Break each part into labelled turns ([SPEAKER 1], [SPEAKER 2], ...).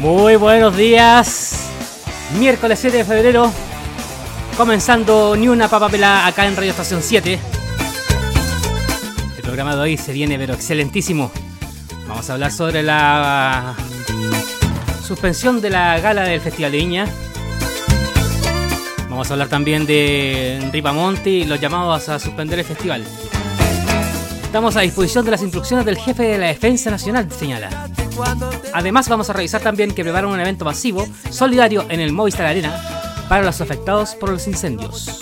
[SPEAKER 1] Muy buenos días. Miércoles 7 de febrero, comenzando Ni una papa pelá acá en Radio Estación 7. El programa de hoy se viene pero excelentísimo. Vamos a hablar sobre la suspensión de la gala del Festival de Viña. Vamos a hablar también de Ripamonti y los llamados a suspender el festival. Estamos a disposición de las instrucciones del jefe de la Defensa Nacional, señala. Además, vamos a revisar también que preparan un evento masivo, solidario en el Movistar Arena, para los afectados por los incendios.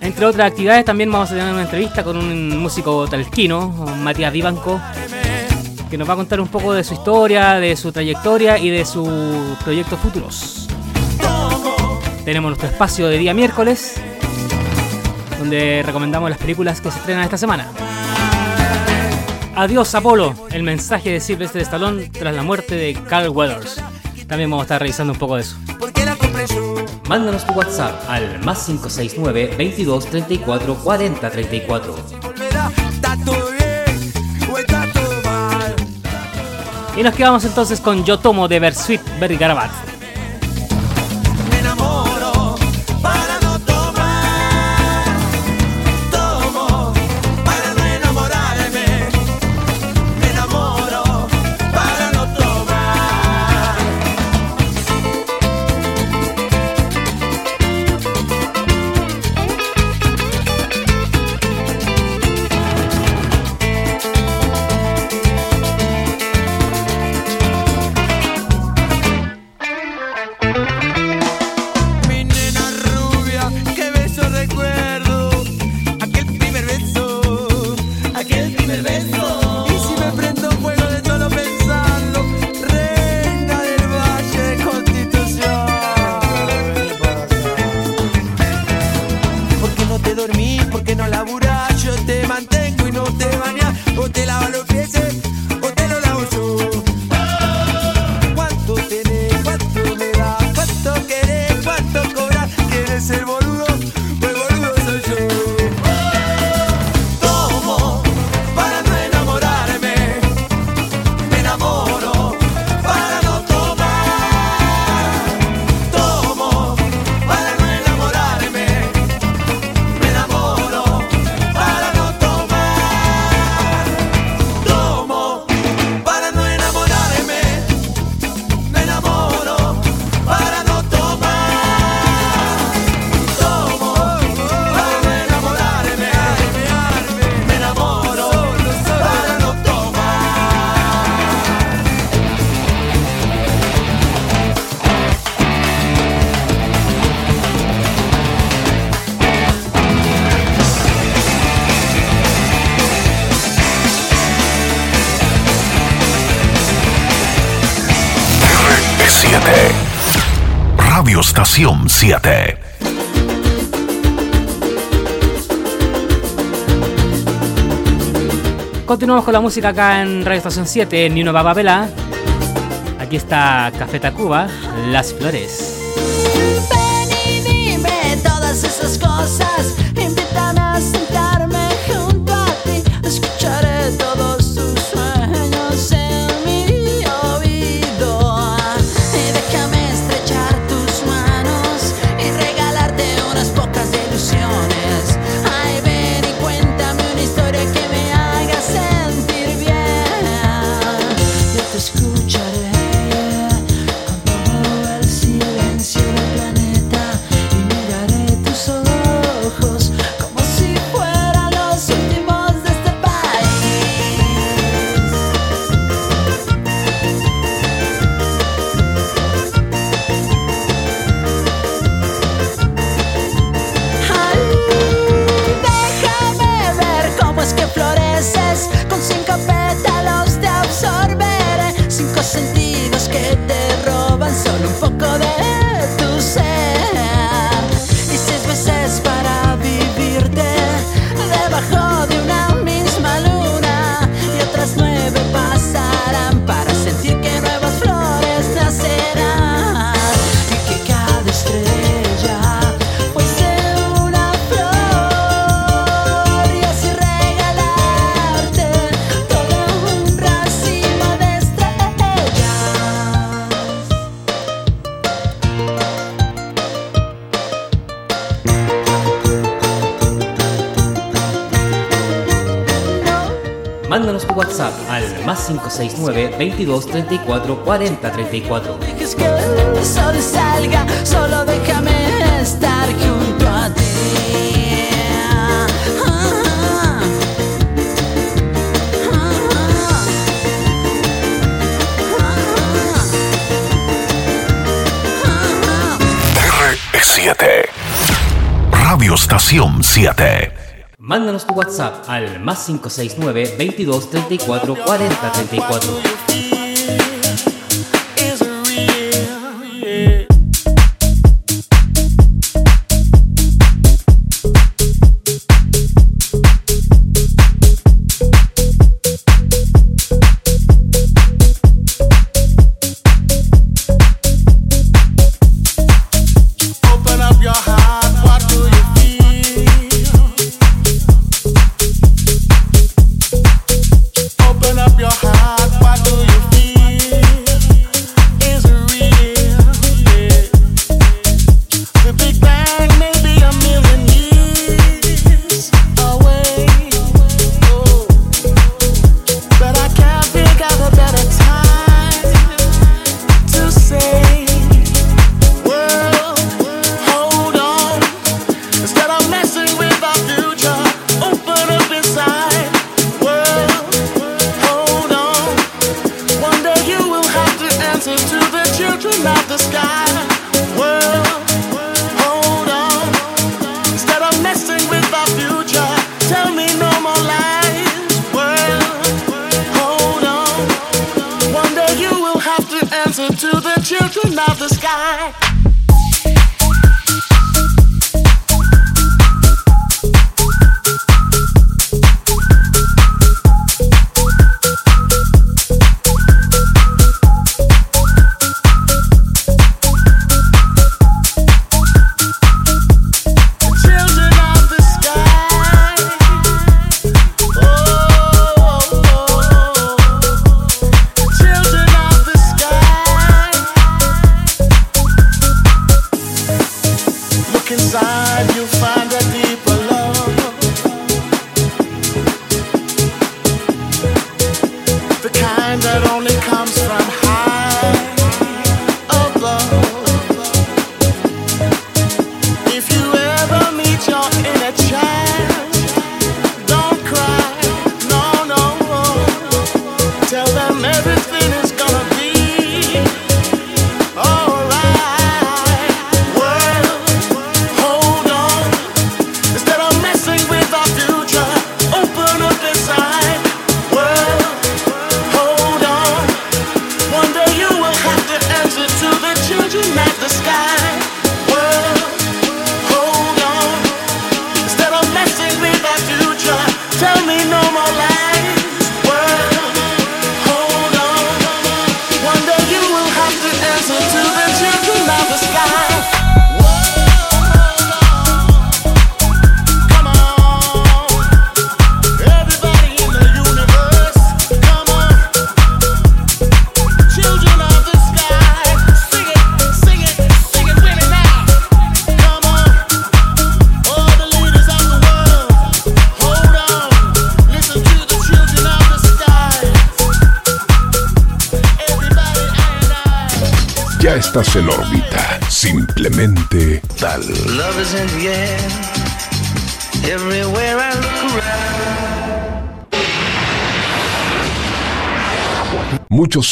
[SPEAKER 1] Entre otras actividades, también vamos a tener una entrevista con un músico talesquino, Matías Vivanco, que nos va a contar un poco de su historia, de su trayectoria y de sus proyectos futuros. Tenemos nuestro espacio de día miércoles, donde recomendamos las películas que se estrenan esta semana. Adiós Apolo, el mensaje de Sylvester Stallone tras la muerte de Carl Weathers. También vamos a estar revisando un poco de eso. Mándanos tu WhatsApp al más 569 22 34 40 34. Y nos quedamos entonces con Yo Tomo de Bersuit Bergarabat.
[SPEAKER 2] Estación 7.
[SPEAKER 1] Continuamos con la música acá en Radio Estación 7, en Nino Bababela. Aquí está Café Tacuba, Las Flores.
[SPEAKER 3] 969 22 34 40 34.
[SPEAKER 4] Dejes que el salga, solo déjame estar junto a ti.
[SPEAKER 2] Radio Estación 7
[SPEAKER 3] Mándanos tu WhatsApp al más 569 22 34 40 34.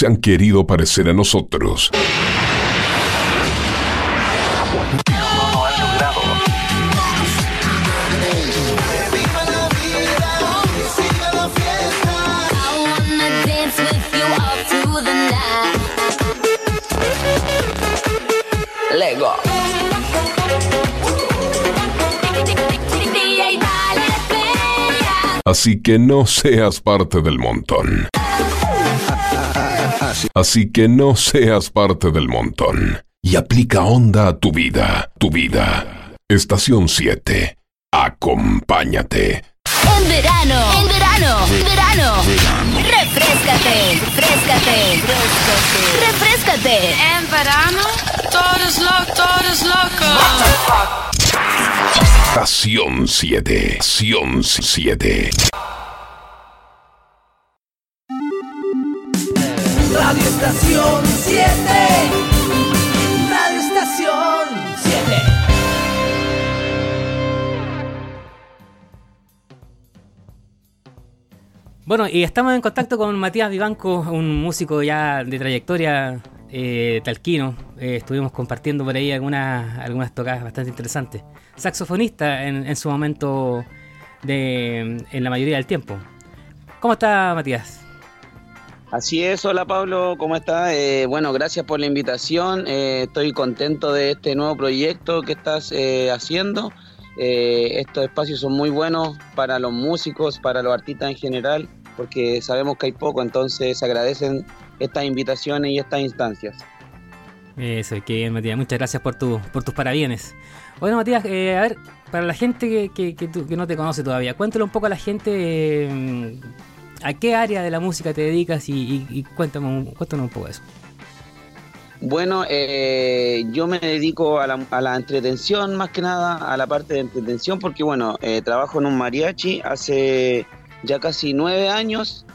[SPEAKER 2] han querido parecer a nosotros. Así que no seas parte del montón. Así que no seas parte del montón. Y aplica onda a tu vida, tu vida. Estación 7. Acompáñate.
[SPEAKER 5] En verano, en verano, en verano. Refrescate, refrescate, refrescate.
[SPEAKER 6] En verano, todos locos, todos locos.
[SPEAKER 2] Estación 7, estación 7.
[SPEAKER 1] Bueno, y estamos en contacto con Matías Vivanco, un músico ya de trayectoria eh, talquino. Eh, estuvimos compartiendo por ahí algunas, algunas tocadas bastante interesantes. Saxofonista en, en su momento, de, en la mayoría del tiempo. ¿Cómo está Matías?
[SPEAKER 7] Así es, hola Pablo, ¿cómo estás? Eh, bueno, gracias por la invitación. Eh, estoy contento de este nuevo proyecto que estás eh, haciendo. Eh, estos espacios son muy buenos para los músicos, para los artistas en general, porque sabemos que hay poco, entonces se agradecen estas invitaciones y estas instancias.
[SPEAKER 1] Eso, qué bien Matías, muchas gracias por, tu, por tus parabienes. Bueno Matías, eh, a ver, para la gente que, no te conoce todavía, cuéntale un poco a la gente eh, a qué área de la música te dedicas y, y- cuéntame, cuéntanos un poco de eso.
[SPEAKER 7] Bueno, eh, yo me dedico a la, a la entretención, más que nada a la parte de entretención, porque bueno, eh, trabajo en un mariachi hace ya casi nueve años,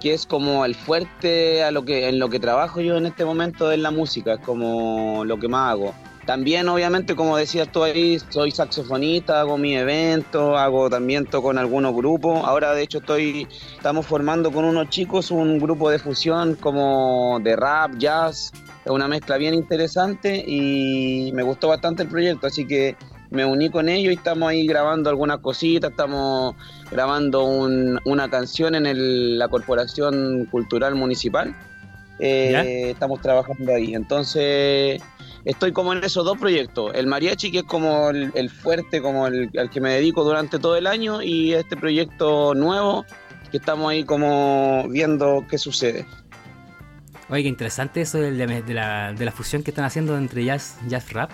[SPEAKER 7] que es como el fuerte a lo que, en lo que trabajo yo en este momento en la música, es como lo que más hago. También, obviamente, como decías tú ahí, soy saxofonista, hago mi evento, hago también toco en algunos grupos. Ahora, de hecho, estoy, estamos formando con unos chicos un grupo de fusión como de rap, jazz, es una mezcla bien interesante y me gustó bastante el proyecto, así que me uní con ellos y estamos ahí grabando algunas cositas, estamos grabando un- una canción en el- la Corporación Cultural Municipal. Eh, estamos trabajando ahí, entonces estoy como en esos dos proyectos, el mariachi que es como el, fuerte, como el al que me dedico durante todo el año y este proyecto nuevo que estamos ahí como viendo qué sucede.
[SPEAKER 1] Oye, qué interesante eso de, de la, de la fusión que están haciendo entre jazz, jazz rap.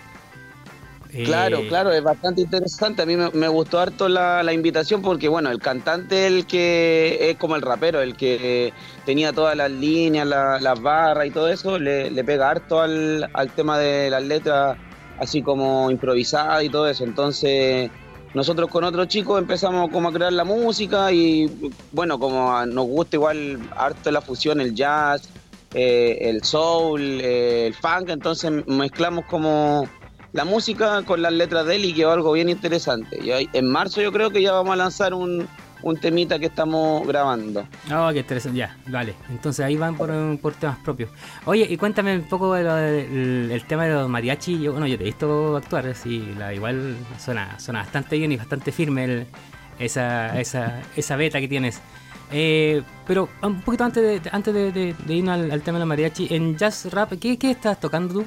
[SPEAKER 1] Eh,
[SPEAKER 7] Claro, claro, es bastante interesante. A mí me, me gustó harto la, la invitación porque, bueno, el cantante el que es como el rapero, el que tenía todas las líneas, la- las barras y todo eso, le, le pega harto al, al tema de las letras, así como improvisada y todo eso. Entonces, nosotros con otros chicos empezamos como a crear la música y, bueno, como a- nos gusta igual harto la fusión, el jazz, eh, el soul, eh, el funk, entonces mezclamos como la música con las letras de él y quedó algo bien interesante. Y en marzo yo creo que ya vamos a lanzar un, un temita que estamos grabando.
[SPEAKER 1] Oh, qué interesante. Ya, vale. Entonces ahí van por, por temas propios. Oye, y cuéntame un poco el, tema de los mariachi. Yo, bueno, yo te he visto actuar, así, la, igual suena, suena bastante bien y bastante firme esa, esa, esa beta que tienes. Eh, pero un poquito antes de, antes de, irnos al, al tema de los mariachi, en jazz rap, ¿qué, qué estás tocando tú?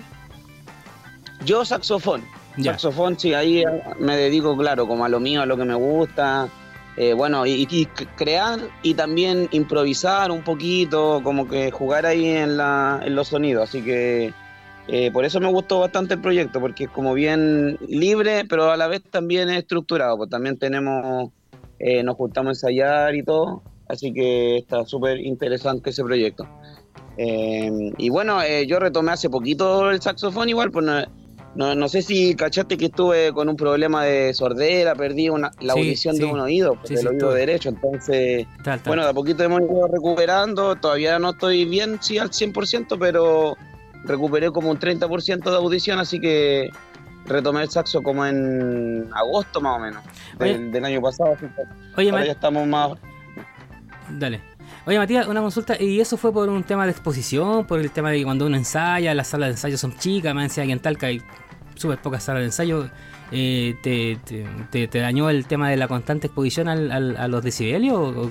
[SPEAKER 7] Yo saxofón.
[SPEAKER 1] Ya.
[SPEAKER 7] Saxofón, sí, ahí me dedico, claro, como a lo mío, a lo que me gusta. Eh, bueno, y, y crear y también improvisar un poquito, como que jugar ahí en, la, en los sonidos. Así que eh, por eso me gustó bastante el proyecto, porque es como bien libre, pero a la vez también es estructurado. Pues también tenemos, eh, nos juntamos a ensayar y todo. Así que está súper interesante ese proyecto. Eh, y bueno, eh, yo retomé hace poquito el saxofón igual, pues no, no, no sé si cachaste que estuve con un problema de sordera, perdí una, la
[SPEAKER 1] Sí,
[SPEAKER 7] audición
[SPEAKER 1] sí.
[SPEAKER 7] de un oído,
[SPEAKER 1] Sí,
[SPEAKER 7] del oído
[SPEAKER 1] todo.
[SPEAKER 7] derecho, entonces,
[SPEAKER 1] Tal, tal.
[SPEAKER 7] bueno, de a poquito hemos ido recuperando, todavía no estoy bien, sí, al 100%, pero recuperé como un 30% de audición, así que retomé el saxo como en agosto más o menos, del, del año pasado,
[SPEAKER 1] Oye,
[SPEAKER 7] ahora ya estamos más...
[SPEAKER 1] Dale. Oye, Matías, una consulta. ¿Y eso fue por un tema de exposición? ¿Por el tema de que cuando uno ensaya, las salas de ensayo son chicas? Me decía que en Talca hay súper pocas salas de ensayo. eh, te, te, te- te dañó el tema de la constante exposición al, al- a los decibelios? ¿O,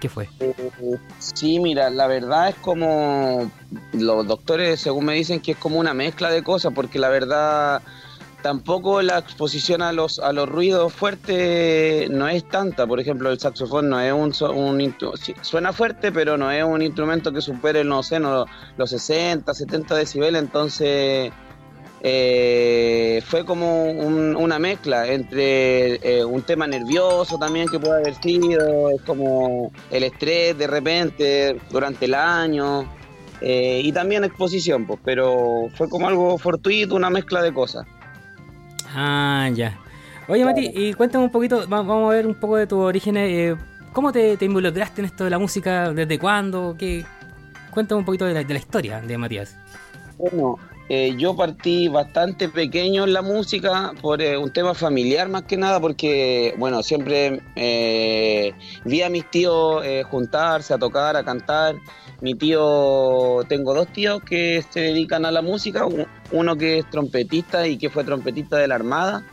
[SPEAKER 1] qué- fue?
[SPEAKER 7] Sí, mira, la verdad es como los doctores, según me dicen, que es como una mezcla de cosas, porque la verdad tampoco la exposición a los a los ruidos fuertes no es tanta. Por ejemplo, el saxofón no es un, un suena fuerte, pero no es un instrumento que supere, no sé, no, los 60, 70 decibeles, entonces eh, fue como un- una mezcla entre eh, un tema nervioso también que puede haber sido, es como el estrés de repente durante el año eh, y también exposición, pues, pero fue como algo fortuito, una mezcla de cosas.
[SPEAKER 1] Ah, ya. Oye, Mati, y cuéntame un poquito, va- vamos a ver un poco de tus orígenes. eh, ¿Cómo te, te involucraste en esto de la música? ¿Desde cuándo? ¿Qué, cuéntame un poquito de la, de la historia de Matías.
[SPEAKER 7] Bueno, eh, yo partí bastante pequeño en la música por eh, un tema familiar más que nada, porque, bueno, siempre eh, vi a mis tíos juntarse, a tocar, a cantar. Mi tío, tengo dos tíos que se dedican a la música, uno que es trompetista y que fue trompetista de la Armada.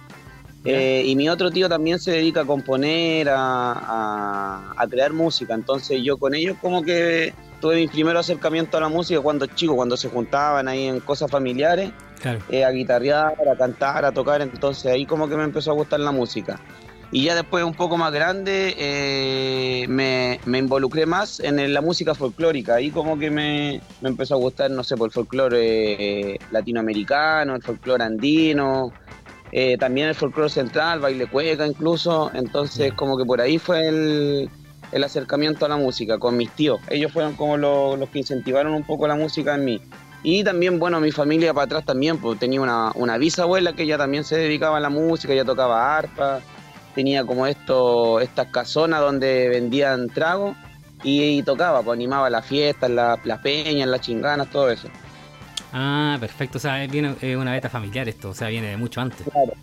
[SPEAKER 7] Y mi otro tío también se dedica a componer, a, a- a crear música. Entonces yo con ellos como que tuve mi primer acercamiento a la música cuando chico, cuando se juntaban ahí en cosas familiares,
[SPEAKER 1] Claro.
[SPEAKER 7] eh, a guitarrear, a cantar, a tocar. Entonces ahí como que me empezó a gustar la música. Y ya después un poco más grande eh, me, me involucré más en la música folclórica. Ahí como que me, me empezó a gustar, no sé, por el folclore eh, latinoamericano, el folclore andino, eh, también el folclore central, baile cueca incluso. Entonces como que por ahí fue el, el acercamiento a la música con mis tíos. Ellos fueron como lo- los que incentivaron un poco la música en mí. Y también, bueno, mi familia para atrás también, pues tenía una, una bisabuela que ella también se dedicaba a la música, ella tocaba arpa, tenía como esto, estas casonas donde vendían trago y, y tocaba, pues animaba las fiestas, la- las peñas, las chinganas, todo eso.
[SPEAKER 1] Ah, perfecto. O sea, viene eh, una beta familiar esto, o sea, viene de mucho antes.
[SPEAKER 7] Claro,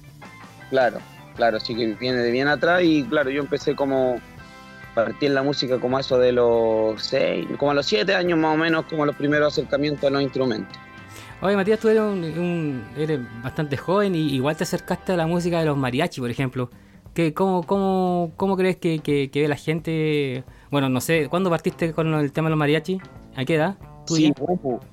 [SPEAKER 7] claro, claro, así que viene de bien atrás y claro, yo empecé como, partí en la música como a eso de los seis, como a los siete años más o menos, como los primeros acercamientos a los instrumentos.
[SPEAKER 1] Oye, Matías, tú eres, un, un- eres bastante joven y igual te acercaste a la música de los mariachi, por ejemplo. ¿Qué, cómo, cómo, ¿Cómo crees que, que- que ve la gente? Bueno, no sé, ¿cuándo partiste con el tema de los mariachi? ¿A qué edad?
[SPEAKER 7] Sí,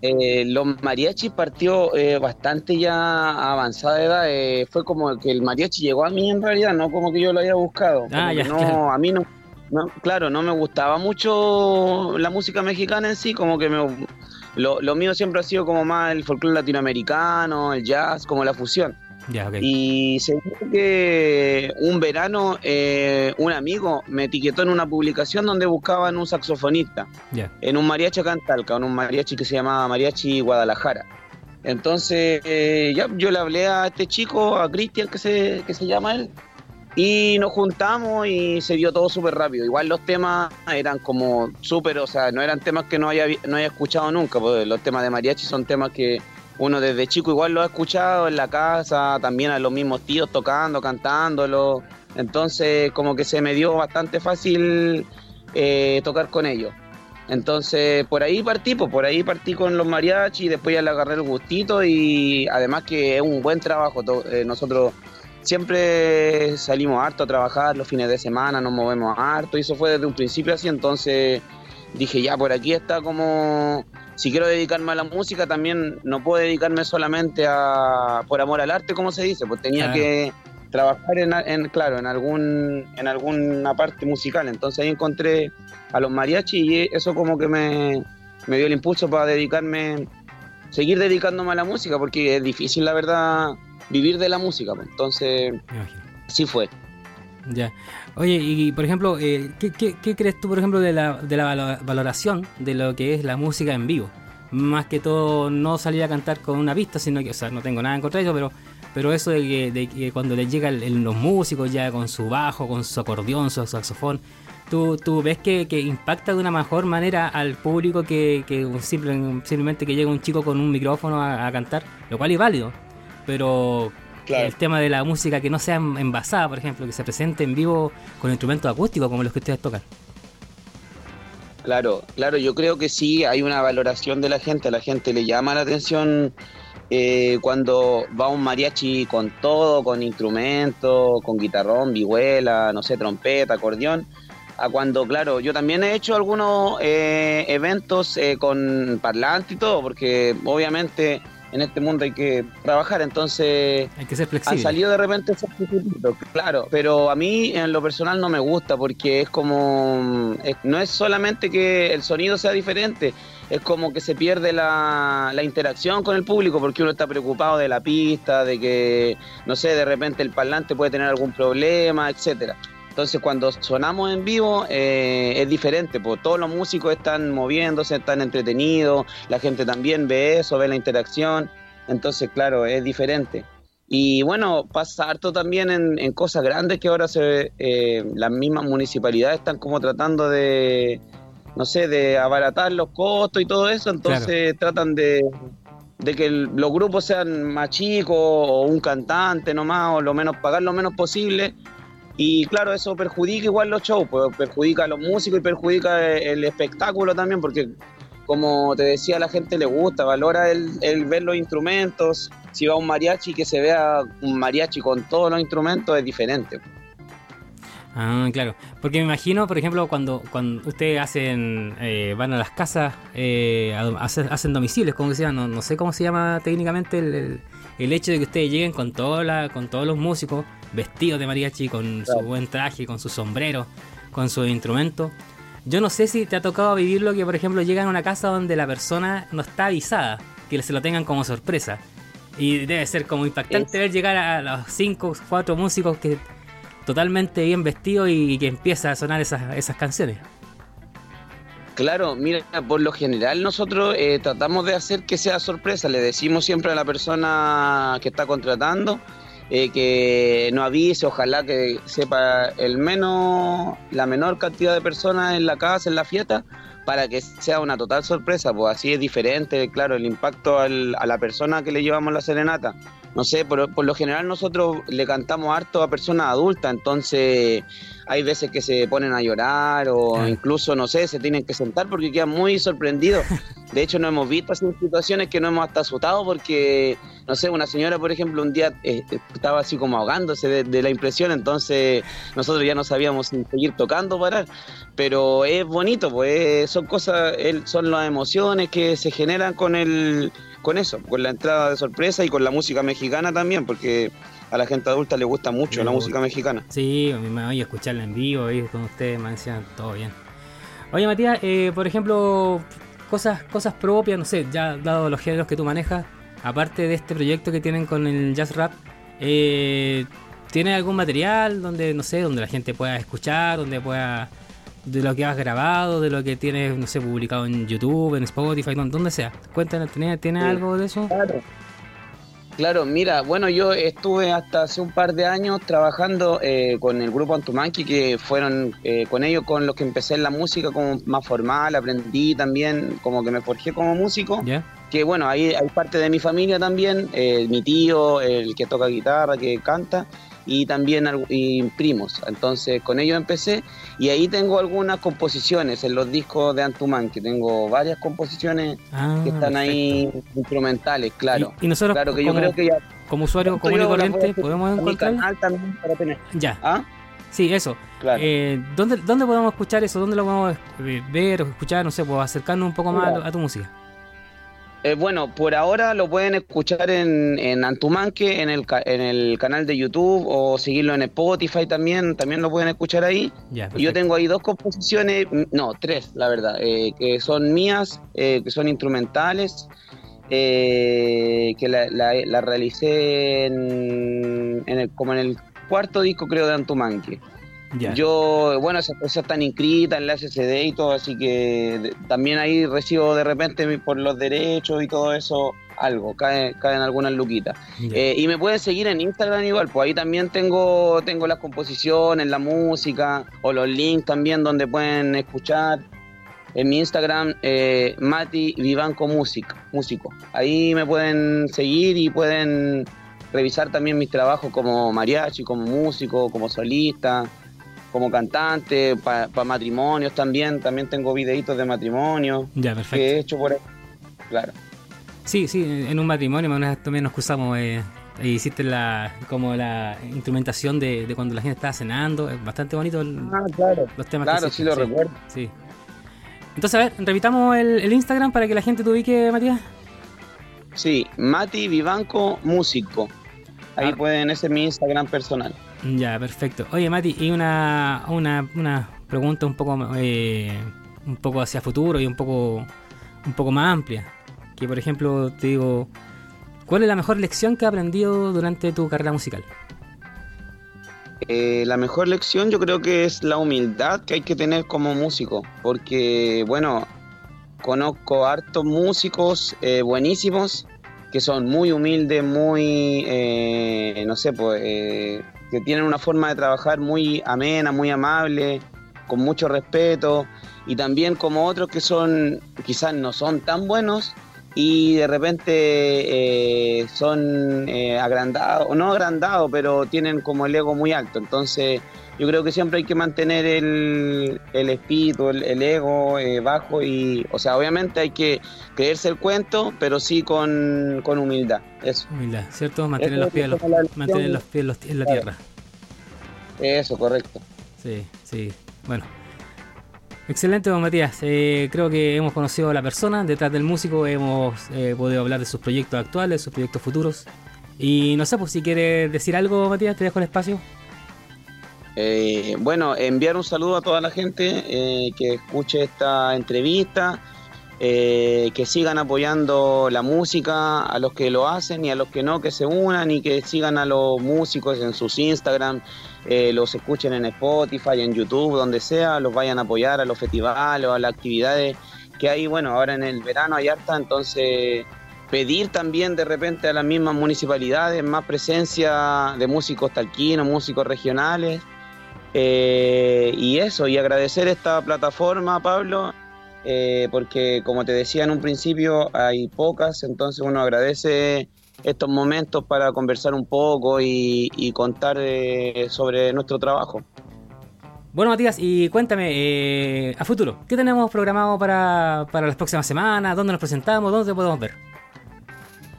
[SPEAKER 7] eh, los mariachis partió eh, bastante ya a avanzada edad. eh, fue como que el mariachi llegó a mí en realidad, no como que yo lo haya buscado.
[SPEAKER 1] Ah, ya,
[SPEAKER 7] no,
[SPEAKER 1] claro.
[SPEAKER 7] a mí no, no, claro, no me gustaba mucho la música mexicana en sí, como que me, lo, lo mío siempre ha sido como más el folclore latinoamericano, el jazz, como la fusión.
[SPEAKER 1] Ok.
[SPEAKER 7] Y se que un verano eh, un amigo me etiquetó en una publicación donde buscaban un saxofonista en un mariachi acá en Talca, en un mariachi que se llamaba Mariachi Guadalajara. Entonces, eh, ya yo le hablé a este chico, a Cristian, que se, que se llama él, y nos juntamos y se dio todo súper rápido. Igual los temas eran como súper, o sea, no eran temas que no haya, no haya escuchado nunca, porque los temas de mariachi son temas que uno desde chico igual lo ha escuchado en la casa, también a los mismos tíos tocando, cantándolo. Entonces, como que se me dio bastante fácil eh, tocar con ellos. Entonces, por ahí partí, pues por ahí partí con los mariachis, después ya le agarré el gustito y además que es un buen trabajo. eh, nosotros siempre salimos harto a trabajar los fines de semana, nos movemos harto y eso fue desde un principio así, entonces dije ya por aquí está como si quiero dedicarme a la música también no puedo dedicarme solamente a por amor al arte como se dice, pues tenía
[SPEAKER 1] Claro.
[SPEAKER 7] que trabajar en, en claro en algún en alguna parte musical, entonces ahí encontré a los mariachis y eso como que me, me dio el impulso para dedicarme seguir dedicándome a la música porque es difícil la verdad vivir de la música, pues. entonces sí fue.
[SPEAKER 1] Ya. Oye, y por ejemplo, eh, ¿qué, qué, qué crees tú, por ejemplo, de la, de la valo- valoración de lo que es la música en vivo? Más que todo, no salir a cantar con una pista, sino que, o sea, no tengo nada en contra de eso, pero, pero eso de que, de que cuando les llega el- el- los músicos ya con su bajo, con su acordeón, su saxofón, ¿tú, tú ves que, que impacta de una mejor manera al público que, que simple- simplemente que llega un chico con un micrófono a, a cantar? Lo cual es válido, pero
[SPEAKER 7] Claro.
[SPEAKER 1] el tema de la música que no sea en- envasada, por ejemplo, que se presente en vivo con instrumentos acústicos como los que ustedes tocan.
[SPEAKER 7] Claro, claro, yo creo que sí hay una valoración de la gente, a la gente le llama la atención eh, cuando va un mariachi con todo, con instrumentos, con guitarrón, vihuela, no sé, trompeta, acordeón, a cuando, claro, yo también he hecho algunos eh, eventos eh, con parlante y todo, porque obviamente en este mundo hay que trabajar, entonces
[SPEAKER 1] Hay que ser
[SPEAKER 7] han
[SPEAKER 1] flexible.
[SPEAKER 7] salido de repente esos circuitos, claro, pero a mí en lo personal no me gusta porque es como, es- no es solamente que el sonido sea diferente, es como que se pierde la, la interacción con el público porque uno está preocupado de la pista, de que, no sé, de repente el parlante puede tener algún problema, etcétera. Entonces cuando sonamos en vivo eh, es diferente, pues todos los músicos están moviéndose, están entretenidos, la gente también ve eso, ve la interacción, entonces claro, es diferente. Y bueno, pasa harto también en, en cosas grandes que ahora se, eh, las mismas municipalidades están como tratando de, no sé, de abaratar los costos y todo eso, entonces tratan de, de que el- los grupos sean más chicos o un cantante nomás o lo menos pagar lo menos posible. Y claro, eso perjudica igual los shows, pues, perjudica a los músicos y perjudica el espectáculo también, porque como te decía, la gente le gusta, valora el, ver los instrumentos. Si va un mariachi, que se vea un mariachi con todos los instrumentos es diferente.
[SPEAKER 1] Ah, claro. Porque me imagino, por ejemplo, cuando, cuando ustedes hacen, eh, van a las casas, eh, hacen, hacen domicilios, como decía, no, no sé cómo se llama técnicamente el, el- el hecho de que ustedes lleguen con, toda la, con todos los músicos vestidos de mariachi, con su buen traje, con su sombrero, con sus instrumentos. Yo no sé si te ha tocado vivirlo que, por ejemplo, llegan a una casa donde la persona no está avisada, que se lo tengan como sorpresa. Y debe ser como impactante
[SPEAKER 7] Es-
[SPEAKER 1] ver llegar a los cinco, cuatro músicos que totalmente bien vestidos y que empieza a sonar esas, esas canciones.
[SPEAKER 7] Claro, mira, por lo general nosotros eh, tratamos de hacer que sea sorpresa. Le decimos siempre a la persona que está contratando eh, que no avise, ojalá que sepa el menos, la menor cantidad de personas en la casa, en la fiesta, para que sea una total sorpresa. Pues así es diferente, claro, el impacto a la persona que le llevamos la serenata. No sé, por, por lo general nosotros le cantamos harto a personas adultas, entonces hay veces que se ponen a llorar o
[SPEAKER 1] Ah.
[SPEAKER 7] incluso, no sé, se tienen que sentar porque quedan muy sorprendidos. De hecho, no hemos visto así situaciones que no hemos hasta asustado porque, no sé, una señora, por ejemplo, un día eh, estaba así como ahogándose de, de la impresión, entonces nosotros ya no sabíamos si seguir tocando parar. Pero es bonito, pues son cosas, son las emociones que se generan con el con eso, con la entrada de sorpresa y con la música mexicana también, porque a la gente adulta le gusta mucho
[SPEAKER 1] Le
[SPEAKER 7] la
[SPEAKER 1] gusta.
[SPEAKER 7] música mexicana.
[SPEAKER 1] Sí, me voy a escucharla en vivo, ir con ustedes, me decían todo bien. Oye, Matías, eh, por ejemplo, cosas, cosas propias, no sé, ya dado los géneros que tú manejas, aparte de este proyecto que tienen con el jazz rap, eh, ¿tienes algún material donde, no sé, donde la gente pueda escuchar, donde pueda, de lo que has grabado, de lo que tienes, no sé, publicado en YouTube, en Spotify, donde, sea? Cuéntanos, ¿tienes, ¿tienes
[SPEAKER 7] Sí.
[SPEAKER 1] algo de eso?
[SPEAKER 7] Claro. Claro, mira, bueno, yo estuve hasta hace un par de años trabajando eh, con el grupo Antumanqui, que fueron eh, con ellos con los que empecé en la música como más formal, aprendí también, como que me forjé como músico.
[SPEAKER 1] ¿Ya?
[SPEAKER 7] Que bueno, ahí hay parte de mi familia también, eh, mi tío, el que toca guitarra, que canta, y también y primos. Entonces con ellos empecé y ahí tengo algunas composiciones en los discos de Antuman, que tengo varias composiciones
[SPEAKER 1] Ah,
[SPEAKER 7] que están ahí instrumentales, claro.
[SPEAKER 1] Y, y nosotros,
[SPEAKER 7] Claro que yo
[SPEAKER 1] como,
[SPEAKER 7] creo que ya
[SPEAKER 1] como usuario común y corriente, podemos
[SPEAKER 7] mi
[SPEAKER 1] encontrar.
[SPEAKER 7] canal también para tener.
[SPEAKER 1] Ya,
[SPEAKER 7] ¿Ah?
[SPEAKER 1] sí, eso.
[SPEAKER 7] Claro.
[SPEAKER 1] Eh, ¿dónde, ¿Dónde podemos escuchar eso? ¿Dónde lo podemos eh, ver o escuchar? No sé, pues acercarnos un poco más a tu música.
[SPEAKER 7] Eh, bueno, por ahora lo pueden escuchar en, en Antumanque, en el, en el canal de YouTube o seguirlo en Spotify también, también lo pueden escuchar ahí.
[SPEAKER 1] Ya,
[SPEAKER 7] Y Yo tengo ahí dos composiciones, mm, no, tres, la verdad, eh, que son mías, eh, que son instrumentales, eh, que la, la- la realicé en, en el- como en el cuarto disco, creo, de Antumanque.
[SPEAKER 1] Ya.
[SPEAKER 7] Yo, bueno, esas cosas están inscritas en la SCD y todo, así que de- también ahí recibo de repente por los derechos y todo eso algo, cae- caen algunas luquitas. Eh, y me pueden seguir en Instagram igual, pues ahí también tengo, tengo las composiciones, la música o los links también donde pueden escuchar. En mi Instagram, eh, Mati Vivanco Music, músico. Ahí me pueden seguir y pueden revisar también mis trabajos como mariachi, como músico, como solista, como cantante, para matrimonios también. También tengo videitos de matrimonio
[SPEAKER 1] ya,
[SPEAKER 7] que
[SPEAKER 1] perfecto.
[SPEAKER 7] he hecho por ahí. Claro.
[SPEAKER 1] Sí, sí, en un matrimonio también nos cruzamos. Eh, hiciste la como la instrumentación de, de cuando la gente estaba cenando. Es bastante bonito el-
[SPEAKER 7] claro.
[SPEAKER 1] los temas
[SPEAKER 7] Claro,
[SPEAKER 1] que
[SPEAKER 7] sí lo recuerdo.
[SPEAKER 1] Sí. Entonces, a ver, repitamos el, el Instagram para que la gente te ubique, Matías.
[SPEAKER 7] Sí, Mati Vivanco Músico. Ahí
[SPEAKER 1] Ah.
[SPEAKER 7] pueden, ese es mi Instagram personal.
[SPEAKER 1] Ya, perfecto. Oye, Mati, y una, una, una pregunta un poco eh, un poco hacia futuro y un poco un poco más amplia. Que por ejemplo te digo, ¿cuál es la mejor lección que has aprendido durante tu carrera musical?
[SPEAKER 7] Eh, la mejor lección yo creo que es la humildad que hay que tener como músico, porque bueno, conozco hartos músicos eh, buenísimos que son muy humildes, muy, eh, no sé, pues, eh, que tienen una forma de trabajar muy amena, muy amable, con mucho respeto, y también como otros que son, quizás no son tan buenos y de repente eh, son eh, agrandados, no agrandados, pero tienen como el ego muy alto. Entonces yo creo que siempre hay que mantener el, el espíritu, el, el ego eh, bajo y, o sea, obviamente hay que creerse el cuento, pero sí con, con humildad. Eso,
[SPEAKER 1] Humildad, ¿cierto? Mantener los pies, en los- mantener los pies en los- en la
[SPEAKER 7] Claro.
[SPEAKER 1] tierra.
[SPEAKER 7] eso, correcto.
[SPEAKER 1] Sí, sí. Bueno. Excelente, don Matías. Eh, creo que hemos conocido a la persona detrás del músico, hemos eh, podido hablar de sus proyectos actuales, sus proyectos futuros. Y no sé, pues si quiere decir algo, Matías, te dejo el espacio.
[SPEAKER 7] Eh, bueno, enviar un saludo a toda la gente eh, que escuche esta entrevista, eh, que sigan apoyando la música, a los que lo hacen y a los que no, que se unan y que sigan a los músicos en sus Instagram, eh, los escuchen en Spotify, en YouTube, donde sea, los vayan a apoyar a los festivales o a las actividades que hay, bueno, ahora en el verano hay harta, entonces pedir también de repente a las mismas municipalidades más presencia de músicos talquinos, músicos regionales. Eh, y eso, y agradecer esta plataforma, Pablo, eh, porque como te decía en un principio, hay pocas, entonces uno agradece estos momentos para conversar un poco y, contar eh, sobre nuestro trabajo.
[SPEAKER 1] Bueno, Matías, y cuéntame, a futuro, ¿qué tenemos programado para, para las próximas semanas? ¿Dónde nos presentamos? ¿Dónde podemos ver?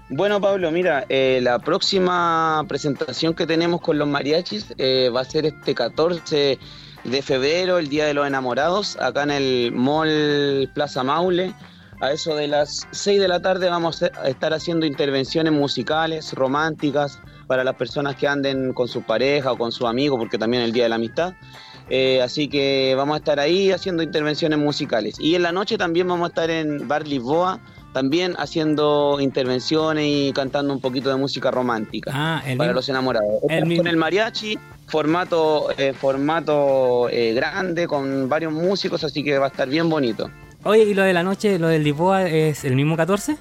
[SPEAKER 7] Bueno, Pablo, mira, eh, la próxima presentación que tenemos con los mariachis eh, va a ser este 14 de febrero, el Día de los Enamorados, acá en el Mall Plaza Maule. A eso de las 6 de la tarde vamos a estar haciendo intervenciones musicales, románticas, para las personas que anden con su pareja o con su amigo, porque también es el Día de la Amistad. Eh, así que vamos a estar ahí haciendo intervenciones musicales. Y en la noche también vamos a estar en Bar Lisboa, también haciendo intervenciones y cantando un poquito de música romántica
[SPEAKER 1] Ah,
[SPEAKER 7] para
[SPEAKER 1] mismo-
[SPEAKER 7] los enamorados.
[SPEAKER 1] el
[SPEAKER 7] Estamos
[SPEAKER 1] mismo-
[SPEAKER 7] Con el mariachi, formato, eh, formato eh, grande, con varios músicos, así que va a estar bien bonito.
[SPEAKER 1] Oye, ¿y lo de la noche, lo del Lisboa, es el mismo 14?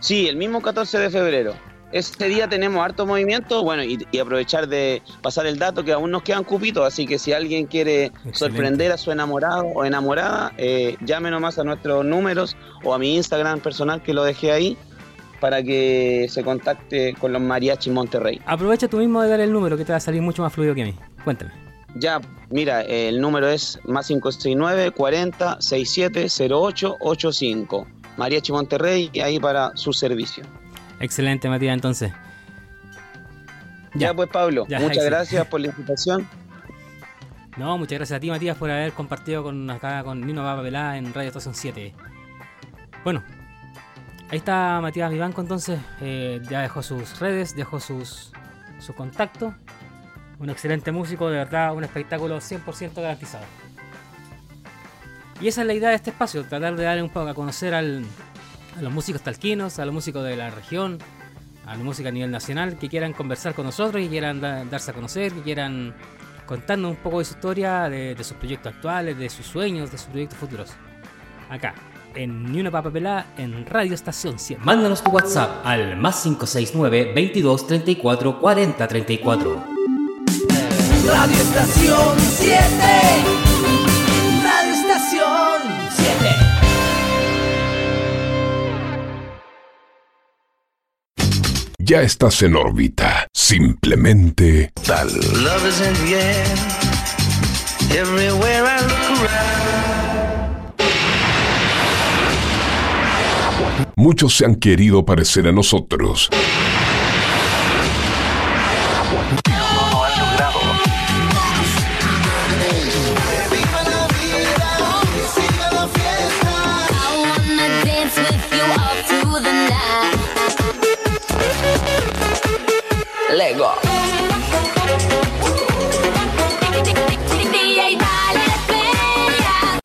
[SPEAKER 7] Sí, el mismo 14 de febrero. Este día tenemos harto movimiento, bueno, y, y aprovechar de pasar el dato que aún nos quedan cupitos, así que si alguien quiere
[SPEAKER 1] Excelente.
[SPEAKER 7] sorprender a su enamorado o enamorada, eh, llame nomás a nuestros números o a mi Instagram personal que lo dejé ahí para que se contacte con los mariachis Monterrey.
[SPEAKER 1] Aprovecha tú mismo de dar el número, que te va a salir mucho más fluido que a mí. Cuéntame.
[SPEAKER 7] Ya, mira, el número es más 569 40 67 08 85. Mariachi Monterrey, y ahí para su servicio.
[SPEAKER 1] Excelente, Matías, entonces.
[SPEAKER 7] Ya, pues Pablo,
[SPEAKER 1] Ya,
[SPEAKER 7] muchas
[SPEAKER 1] excelente.
[SPEAKER 7] gracias por la invitación.
[SPEAKER 1] No, muchas gracias a ti, Matías, por haber compartido con acá con Nino Papelá en Radio Estación 7. Bueno, ahí está Matías Vivanco, entonces. eh, ya dejó sus redes, dejó sus, su contacto. Un excelente músico, de verdad, un espectáculo 100% garantizado. Y esa es la idea de este espacio, tratar de darle un poco a conocer al- a los músicos talquinos, a los músicos de la región, a la música a nivel nacional, que quieran conversar con nosotros, que quieran da- darse a conocer, que quieran contarnos un poco de su historia, de, de sus proyectos actuales, de sus sueños, de sus proyectos futuros. Acá, en Ni una papa pelada, en Radio Estación 100. Mándanos tu WhatsApp al más 569 22 34 40 34.
[SPEAKER 8] Radio Estación 7.
[SPEAKER 2] Ya estás en órbita. Simplemente tal.
[SPEAKER 9] Love is in the air. Everywhere I look around.
[SPEAKER 2] Muchos se han querido parecer a nosotros.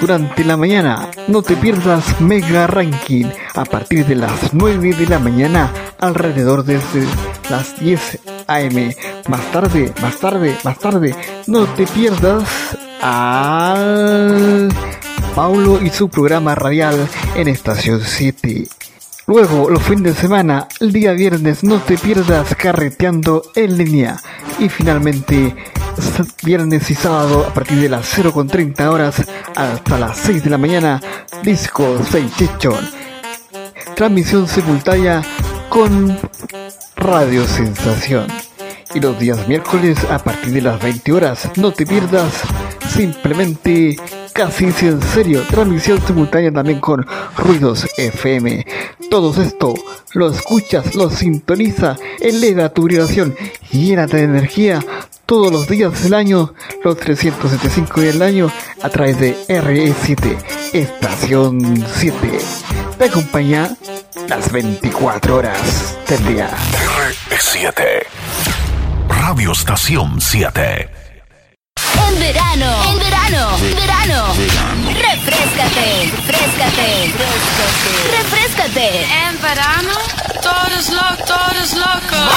[SPEAKER 10] Durante la mañana. No te pierdas Mega Ranking a partir de las 9 de la mañana alrededor desde las 10 AM. Más tarde, más tarde, más tarde, no te pierdas al Paulo y su programa radial en Estación 7. Luego, los fines de semana, el día viernes, no te pierdas carreteando en línea. Y finalmente, viernes y sábado, a partir de las 0.30 horas hasta las 6 de la mañana, Disco Sensation. Transmisión simultánea con Radio Sensación. Y los días miércoles, a partir de las 20 horas, no te pierdas simplemente casi si en serio, transmisión simultánea también con Ruidos FM. Todo esto lo escuchas, lo sintoniza, eleva tu vibración, llénate de energía todos los días del año, los 375 días del año, a través de RE7, Estación 7. Te acompaña las 24 horas del día.
[SPEAKER 11] R7. Radio Estación 7.
[SPEAKER 5] En verano, en verano, verano. Refrescate, refrescate, refrescate.
[SPEAKER 6] En verano, todos locos, todos locos.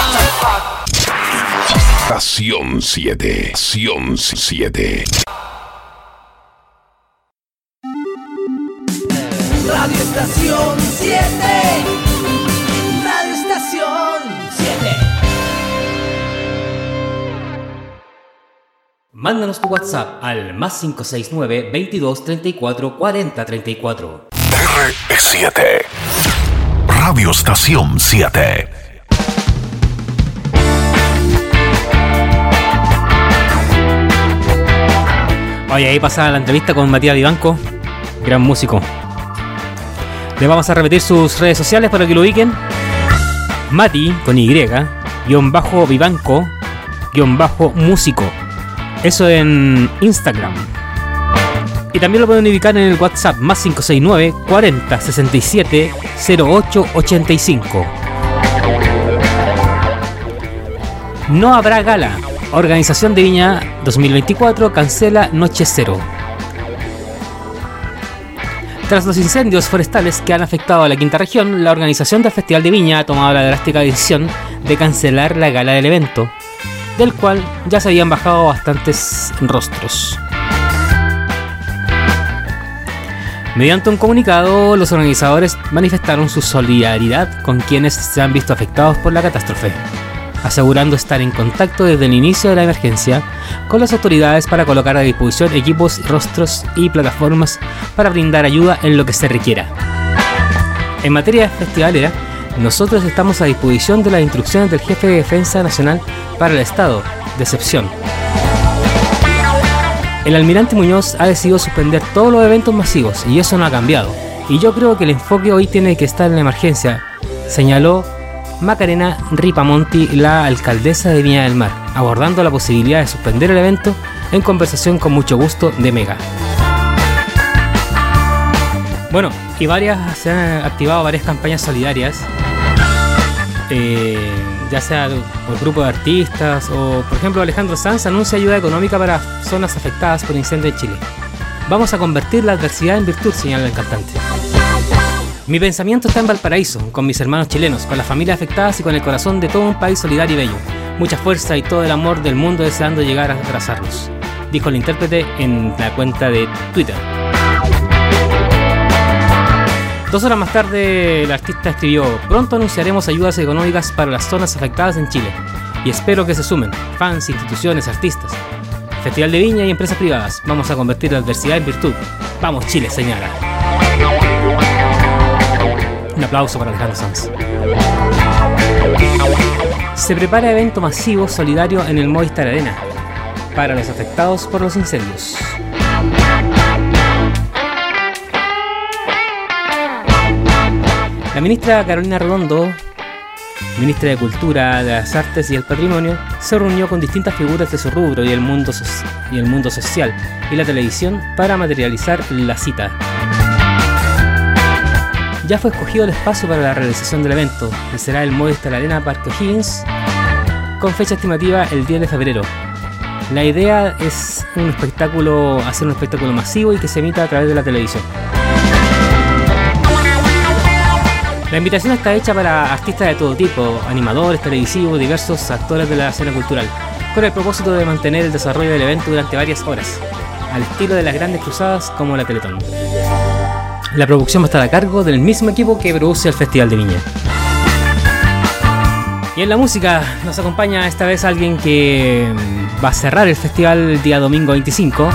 [SPEAKER 2] Estación 7. Estación 7.
[SPEAKER 8] Radio Estación 7.
[SPEAKER 1] Mándanos tu WhatsApp al más 569 22 34 40 34.
[SPEAKER 11] R7. Radio Estación 7.
[SPEAKER 1] Oye, ahí pasa la entrevista con Matías Vivanco, gran músico. Le vamos a repetir sus redes sociales para que lo ubiquen. Mati, con Y, guion bajo Vivanco, guion bajo músico. Eso en Instagram. Y también lo pueden ubicar en el WhatsApp más 569 40 67 08 85. No habrá gala. Organización de Viña 2024 cancela Noche Cero. Tras los incendios forestales que han afectado a la quinta región, la organización del Festival de Viña ha tomado la drástica decisión de cancelar la gala del evento, del cual ya se habían bajado bastantes rostros. Mediante un comunicado, los organizadores manifestaron su solidaridad con quienes se han visto afectados por la catástrofe, asegurando estar en contacto desde el inicio de la emergencia con las autoridades para colocar a disposición equipos, rostros y plataformas para brindar ayuda en lo que se requiera. En materia festivalera, nosotros estamos a disposición de las instrucciones del jefe de Defensa Nacional para el Estado, de excepción. El almirante Muñoz ha decidido suspender todos los eventos masivos y eso no ha cambiado. Y yo creo que el enfoque hoy tiene que estar en la emergencia, señaló Macarena Ripamonti, la alcaldesa de Viña del Mar, abordando la posibilidad de suspender el evento en conversación con mucho gusto de Mega. Bueno, y varias se han activado varias campañas solidarias, eh, ya sea por grupo de artistas o, por ejemplo, Alejandro Sanz anuncia ayuda económica para zonas afectadas por incendio en Chile. Vamos a convertir la adversidad en virtud, señala el cantante. Mi pensamiento está en Valparaíso, con mis hermanos chilenos, con las familias afectadas y con el corazón de todo un país solidario y bello. Mucha fuerza y todo el amor del mundo deseando llegar a abrazarlos, dijo el intérprete en la cuenta de Twitter. Dos horas más tarde, el artista escribió: Pronto anunciaremos ayudas económicas para las zonas afectadas en Chile. Y espero que se sumen fans, instituciones, artistas. Festival de Viña y empresas privadas. Vamos a convertir la adversidad en virtud. Vamos, Chile, señala. Un aplauso para Alejandro Sanz. Se prepara evento masivo solidario en el Movistar Arena para los afectados por los incendios. Ministra Carolina Redondo, ministra de Cultura, de las Artes y el Patrimonio, se reunió con distintas figuras de su rubro y el mundo, y el mundo social y la televisión para materializar la cita. Ya fue escogido el espacio para la realización del evento, que será el Movistar Arena Parque O'Higgins, con fecha estimativa el 10 de febrero. La idea es un espectáculo, hacer un espectáculo masivo y que se emita a través de la televisión. La invitación está hecha para artistas de todo tipo, animadores, televisivos, diversos actores de la escena cultural, con el propósito de mantener el desarrollo del evento durante varias horas, al estilo de las grandes cruzadas como la Teletón. La producción va a estar a cargo del mismo equipo que produce el Festival de Viña. Y en la música nos acompaña esta vez alguien que mm, va a cerrar el festival el día domingo 25,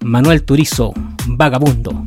[SPEAKER 1] Manuel Turizo, Vagabundo.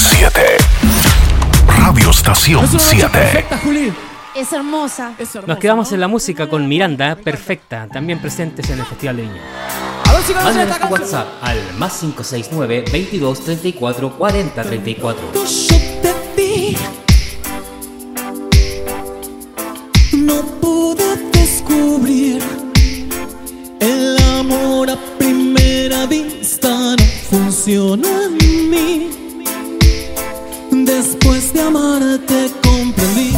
[SPEAKER 11] R7 Radio Estación 7
[SPEAKER 12] Es hermosa.
[SPEAKER 1] Nos quedamos en la música con Miranda, perfecta, también presentes en el Festival de Viña.
[SPEAKER 12] Esta
[SPEAKER 1] tu. WhatsApp al más 569 22 34 40 34.
[SPEAKER 13] Yo te vi, no pude descubrir el amor a primera vista no funciona en mí. Después de amarte comprendí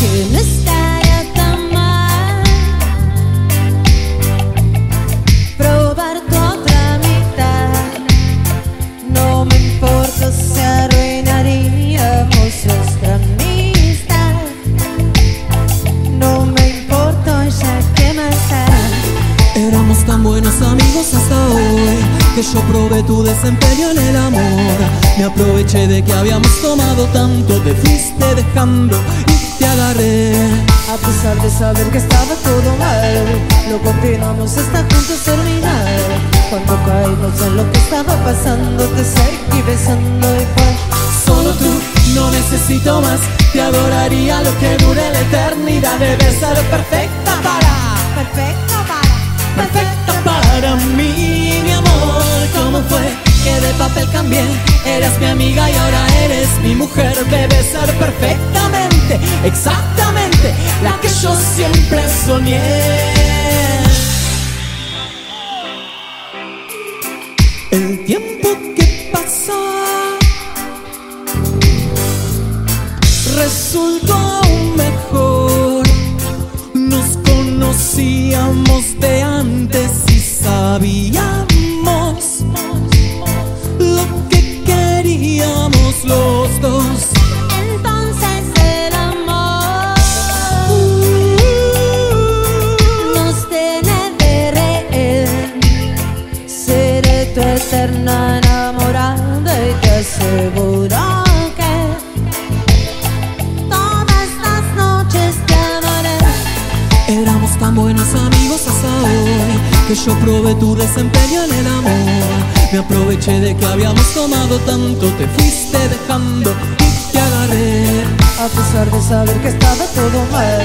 [SPEAKER 5] Que no
[SPEAKER 13] desempeño en el amor. Me aproveché de que habíamos tomado tanto, te fuiste dejando y te agarré.
[SPEAKER 8] A pesar de saber que estaba todo mal, lo continuamos hasta juntos terminar. Cuando caímos en lo que estaba pasando, te seguí besando y fue
[SPEAKER 13] Solo tú, no necesito más. Te adoraría lo que dure la eternidad. Debes ser perfecta para.
[SPEAKER 5] Perfecto para.
[SPEAKER 13] Perfecta para mí, mi amor. ¿Cómo fue que de papel cambié? Eras mi amiga y ahora eres mi mujer. Debes ser perfectamente, exactamente la que yo siempre soñé. Tanto, te fuiste dejando y te agarré.
[SPEAKER 8] a pesar de saber que estaba todo mal,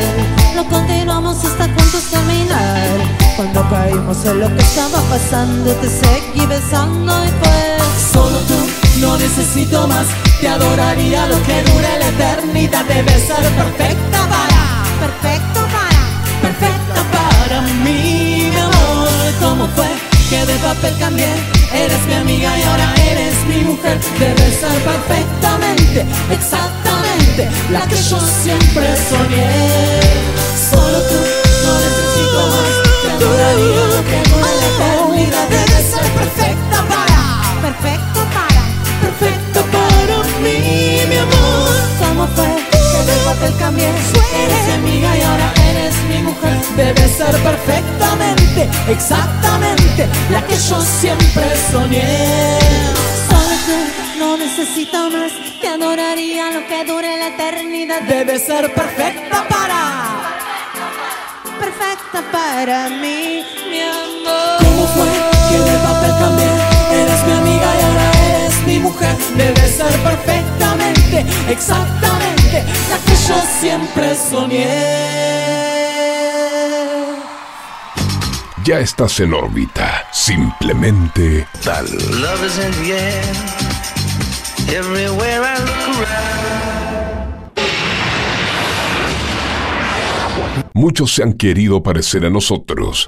[SPEAKER 5] Lo continuamos hasta juntos terminar.
[SPEAKER 8] cuando caímos en lo que estaba pasando, te seguí besando y fue
[SPEAKER 13] Solo tú, no necesito más. te adoraría lo que dure la eternidad. Debes ser perfecta para, perfecto para, perfecta para mí, mi amor. ¿Cómo fue que de papel cambié? Eres mi amiga y ahora eres mi mujer. Debes ser perfectamente, exactamente la que yo siempre soñé. Solo tú, no necesito más. Te adoraría que dure la eternidad. Debes ser perfecta para, perfecto para, perfecta para mí, mi amor. ¿Cómo fue de papel cambié? Eres mi amiga y ahora eres mi mujer. Debes ser perfectamente, exactamente la que yo siempre soñé. Solo no necesito más. Te adoraría lo que dure la eternidad. Debes ser perfecta para perfecta para mí, mi amor. ¿Cómo fue que de papel cambié? Eres mi amiga y ahora eres mi mujer. Debes ser perfectamente, exactamente la que yo siempre soñé.
[SPEAKER 2] Ya estás en órbita. Simplemente tal.
[SPEAKER 9] Love is in the air. Everywhere I look around.
[SPEAKER 2] Muchos se han querido parecer a nosotros.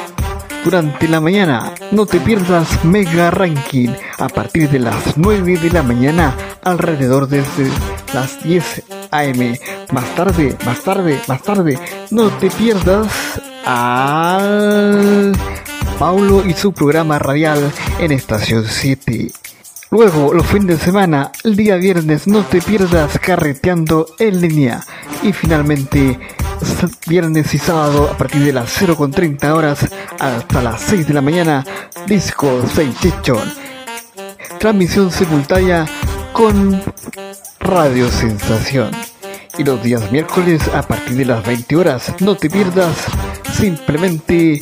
[SPEAKER 10] Durante la mañana, no te pierdas Mega Ranking a partir de las 9 de la mañana, alrededor desde las 10 am. Más tarde, más tarde, más tarde, no te pierdas al Paulo y su programa radial en estación 7. Luego, los fines de semana, el día viernes, no te pierdas carreteando en línea. Y finalmente, viernes y sábado, a partir de las 0.30 horas hasta las 6 de la mañana, Disco Sensation. Transmisión simultánea con Radio Sensación. Y los días miércoles a partir de las 20 horas, no te pierdas simplemente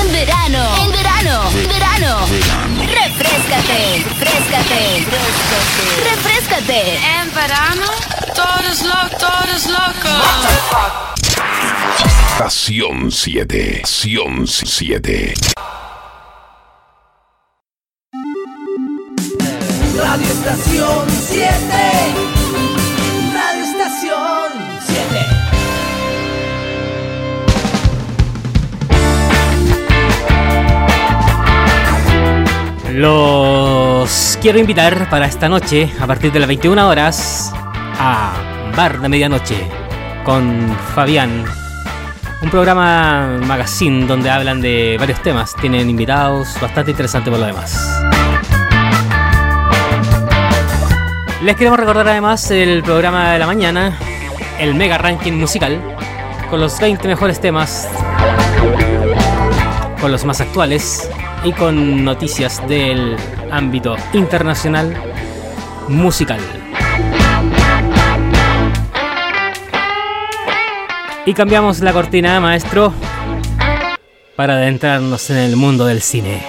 [SPEAKER 5] En verano, en verano, verano. Refrescate, refrescate, refrescate.
[SPEAKER 6] En verano, todos locos, todos locos.
[SPEAKER 2] Estación 7. Estación 7.
[SPEAKER 13] Radio Estación 7.
[SPEAKER 1] Los quiero invitar para esta noche, a partir de las 21 horas, a Bar de Medianoche con Fabián. Un programa magazine donde hablan de varios temas. Tienen invitados bastante interesantes por lo demás. Les queremos recordar además el programa de la mañana, el Mega Ranking Musical, con los 20 mejores temas, con los más actuales y con noticias del ámbito internacional musical. Y cambiamos la cortina, maestro, para adentrarnos en el mundo del cine.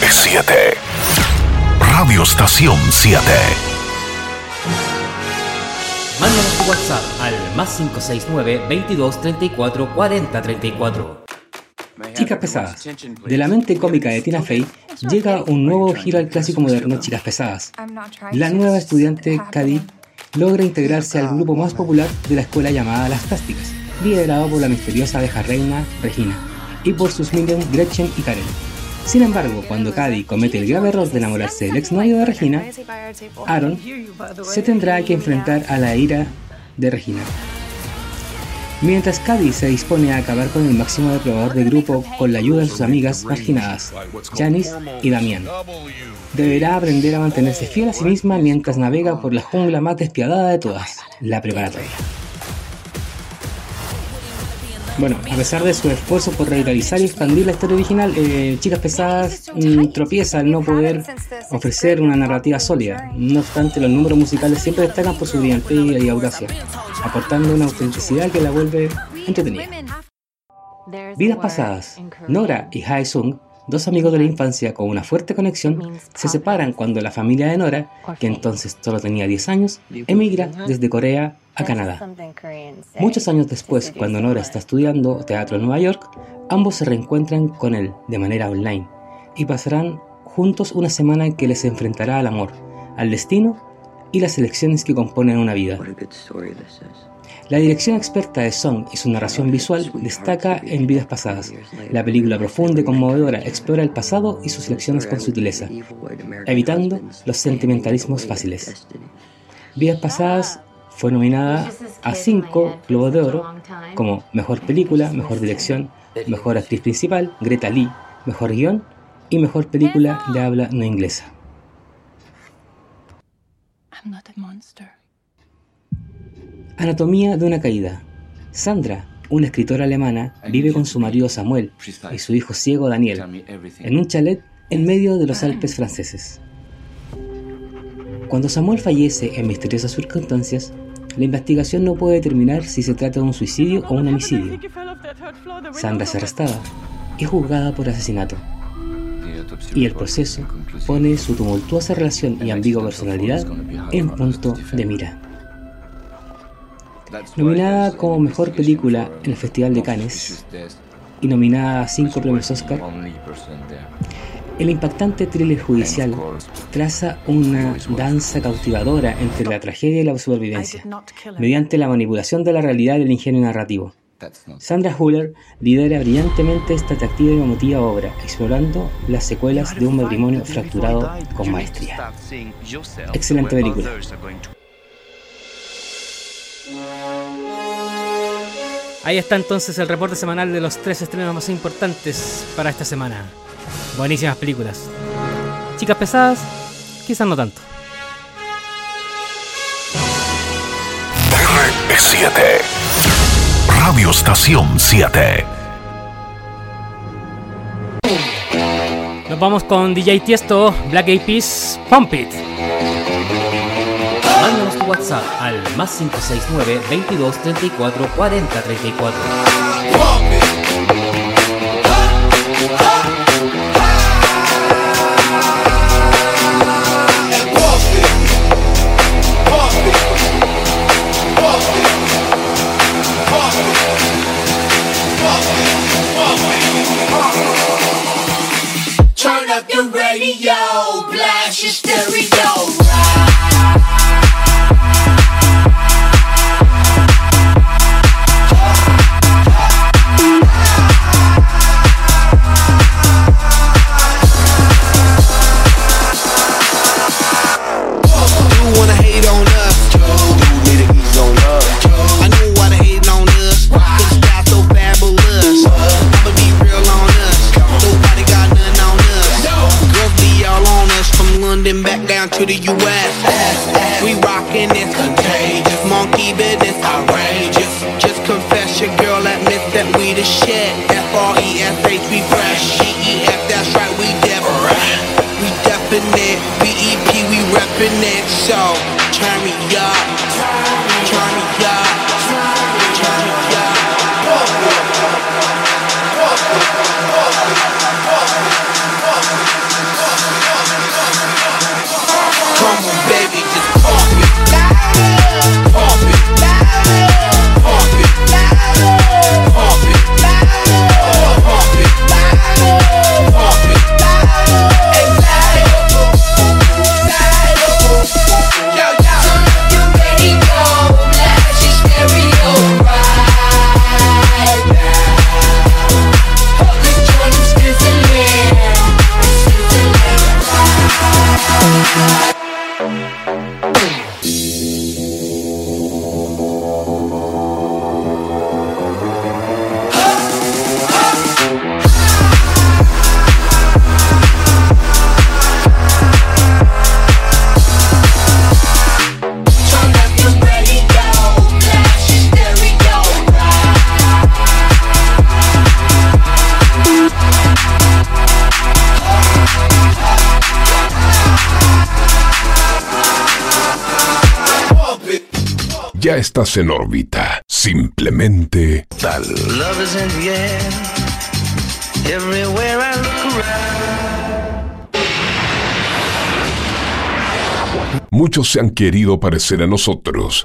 [SPEAKER 11] R7. Radio Estación 7.
[SPEAKER 14] Mándanos tu WhatsApp al más 569 22 34 40 34. Chicas Pesadas. De la mente cómica de Tina Fey llega un nuevo giro al clásico moderno Chicas Pesadas. La nueva estudiante Cady logra integrarse al grupo más popular de la escuela llamada Las Plásticas, liderado por la misteriosa abeja reina Regina y por sus minions Gretchen y Karen. Sin embargo, cuando Cady comete el grave error de enamorarse del exnovio de Regina, Aaron se tendrá que enfrentar a la ira de Regina. Mientras Cady se dispone a acabar con el máximo depredador del grupo con la ayuda de sus amigas marginadas, Janice y Damián. Deberá aprender a mantenerse fiel a sí misma mientras navega por la jungla más despiadada de todas, la preparatoria. Bueno, a pesar de su esfuerzo por revitalizar y expandir la historia original, eh, Chicas Pesadas mm, tropieza al no poder ofrecer una narrativa sólida. No obstante, los números musicales siempre destacan por su brillantez y audacia, aportando una autenticidad que la vuelve entretenida. Vidas pasadas. Nora y Hae Sung, dos amigos de la infancia con una fuerte conexión, se separan cuando la familia de Nora, que entonces solo tenía 10 años, emigra desde Corea a Canadá. Muchos años después, cuando Nora está estudiando teatro en Nueva York, ambos se reencuentran con él de manera online y pasarán juntos una semana que les enfrentará al amor, al destino y las elecciones que componen una vida. La dirección experta de Song y su narración visual destaca en Vidas Pasadas. La película profunda y conmovedora explora el pasado y sus lecciones con sutileza, evitando los sentimentalismos fáciles. Vidas Pasadas fue nominada a cinco Globos de Oro como Mejor Película, Mejor Dirección, Mejor Actriz Principal, Greta Lee, Mejor Guión y Mejor Película de Habla No Inglesa. Anatomía de una caída. Sandra, una escritora alemana, vive con su marido Samuel y su hijo ciego Daniel en un chalet en medio de los Alpes franceses. Cuando Samuel fallece en misteriosas circunstancias, la investigación no puede determinar si se trata de un suicidio o un homicidio. Sandra es arrestada y juzgada por asesinato. Y el proceso pone su tumultuosa relación y ambigua personalidad en punto de mira. Nominada como mejor película en el Festival de Cannes y nominada a cinco premios Oscar, el impactante thriller judicial traza una danza cautivadora entre la tragedia y la supervivencia, mediante la manipulación de la realidad y el ingenio narrativo. Sandra Huller lidera brillantemente esta atractiva y emotiva obra, explorando las secuelas de un matrimonio fracturado con maestría. Excelente película. Ahí está entonces el reporte semanal de los tres estrenos más importantes para esta semana. Buenísimas películas. Chicas pesadas, quizás no tanto.
[SPEAKER 11] R7 Radio Estación 7
[SPEAKER 14] Nos vamos con DJ Tiesto, Black Eyed Peas, Pump It. Mándanos tu WhatsApp al más 569 22 34 40 34.
[SPEAKER 2] Estás en órbita. Simplemente tal.
[SPEAKER 9] Love is in the air. Everywhere I look around.
[SPEAKER 2] Muchos se han querido parecer a nosotros.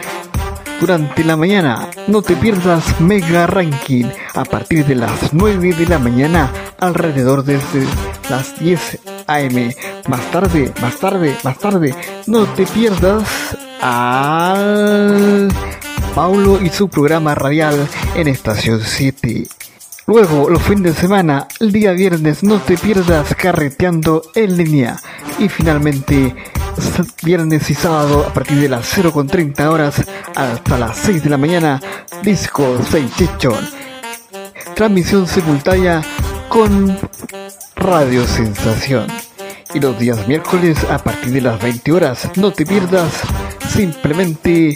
[SPEAKER 10] Durante la mañana, no te pierdas Mega Ranking a partir de las 9 de la mañana, alrededor desde las 10 am. Más tarde, más tarde, más tarde, no te pierdas al Paulo y su programa radial en Estación 7. Luego, los fines de semana, el día viernes, no te pierdas carreteando en línea. Y finalmente, viernes y sábado, a partir de las 0.30 horas hasta las 6 de la mañana, Disco 6 Chichón. Transmisión simultánea con Radio Sensación. Y los días miércoles a partir de las 20 horas, no te pierdas simplemente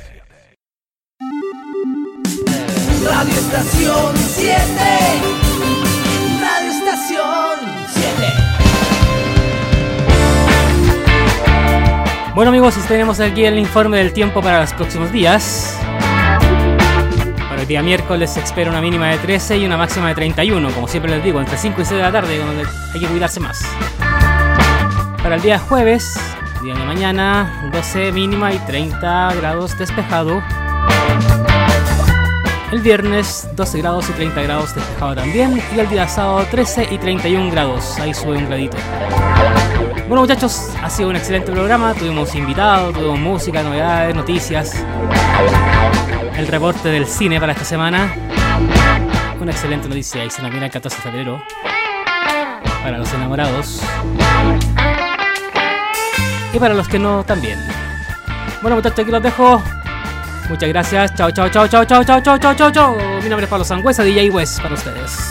[SPEAKER 13] Radio Estación 7. Radio Estación 7.
[SPEAKER 1] Bueno amigos, tenemos aquí el informe del tiempo para los próximos días. Para el día miércoles se espera una mínima de 13 y una máxima de 31, como siempre les digo, entre 5 y 6 de la tarde, donde hay que cuidarse más. Para el día jueves, día de mañana, 12 mínima y 30 grados despejado. El viernes 12 grados y 30 grados despejado también. Y el día sábado 13 y 31 grados. Ahí sube un gradito. Bueno muchachos, ha sido un excelente programa. Tuvimos invitados, tuvimos música, novedades, noticias. El reporte del cine para esta semana. Una excelente noticia y se viene el 14 de febrero. Para los enamorados. Y para los que no también. Bueno muchachos, aquí los dejo. Muchas gracias. Chao, chao, chao, chao, chao, chao, chao, chao, chao. Mi nombre es Pablo Sangüesa, DJ West para ustedes.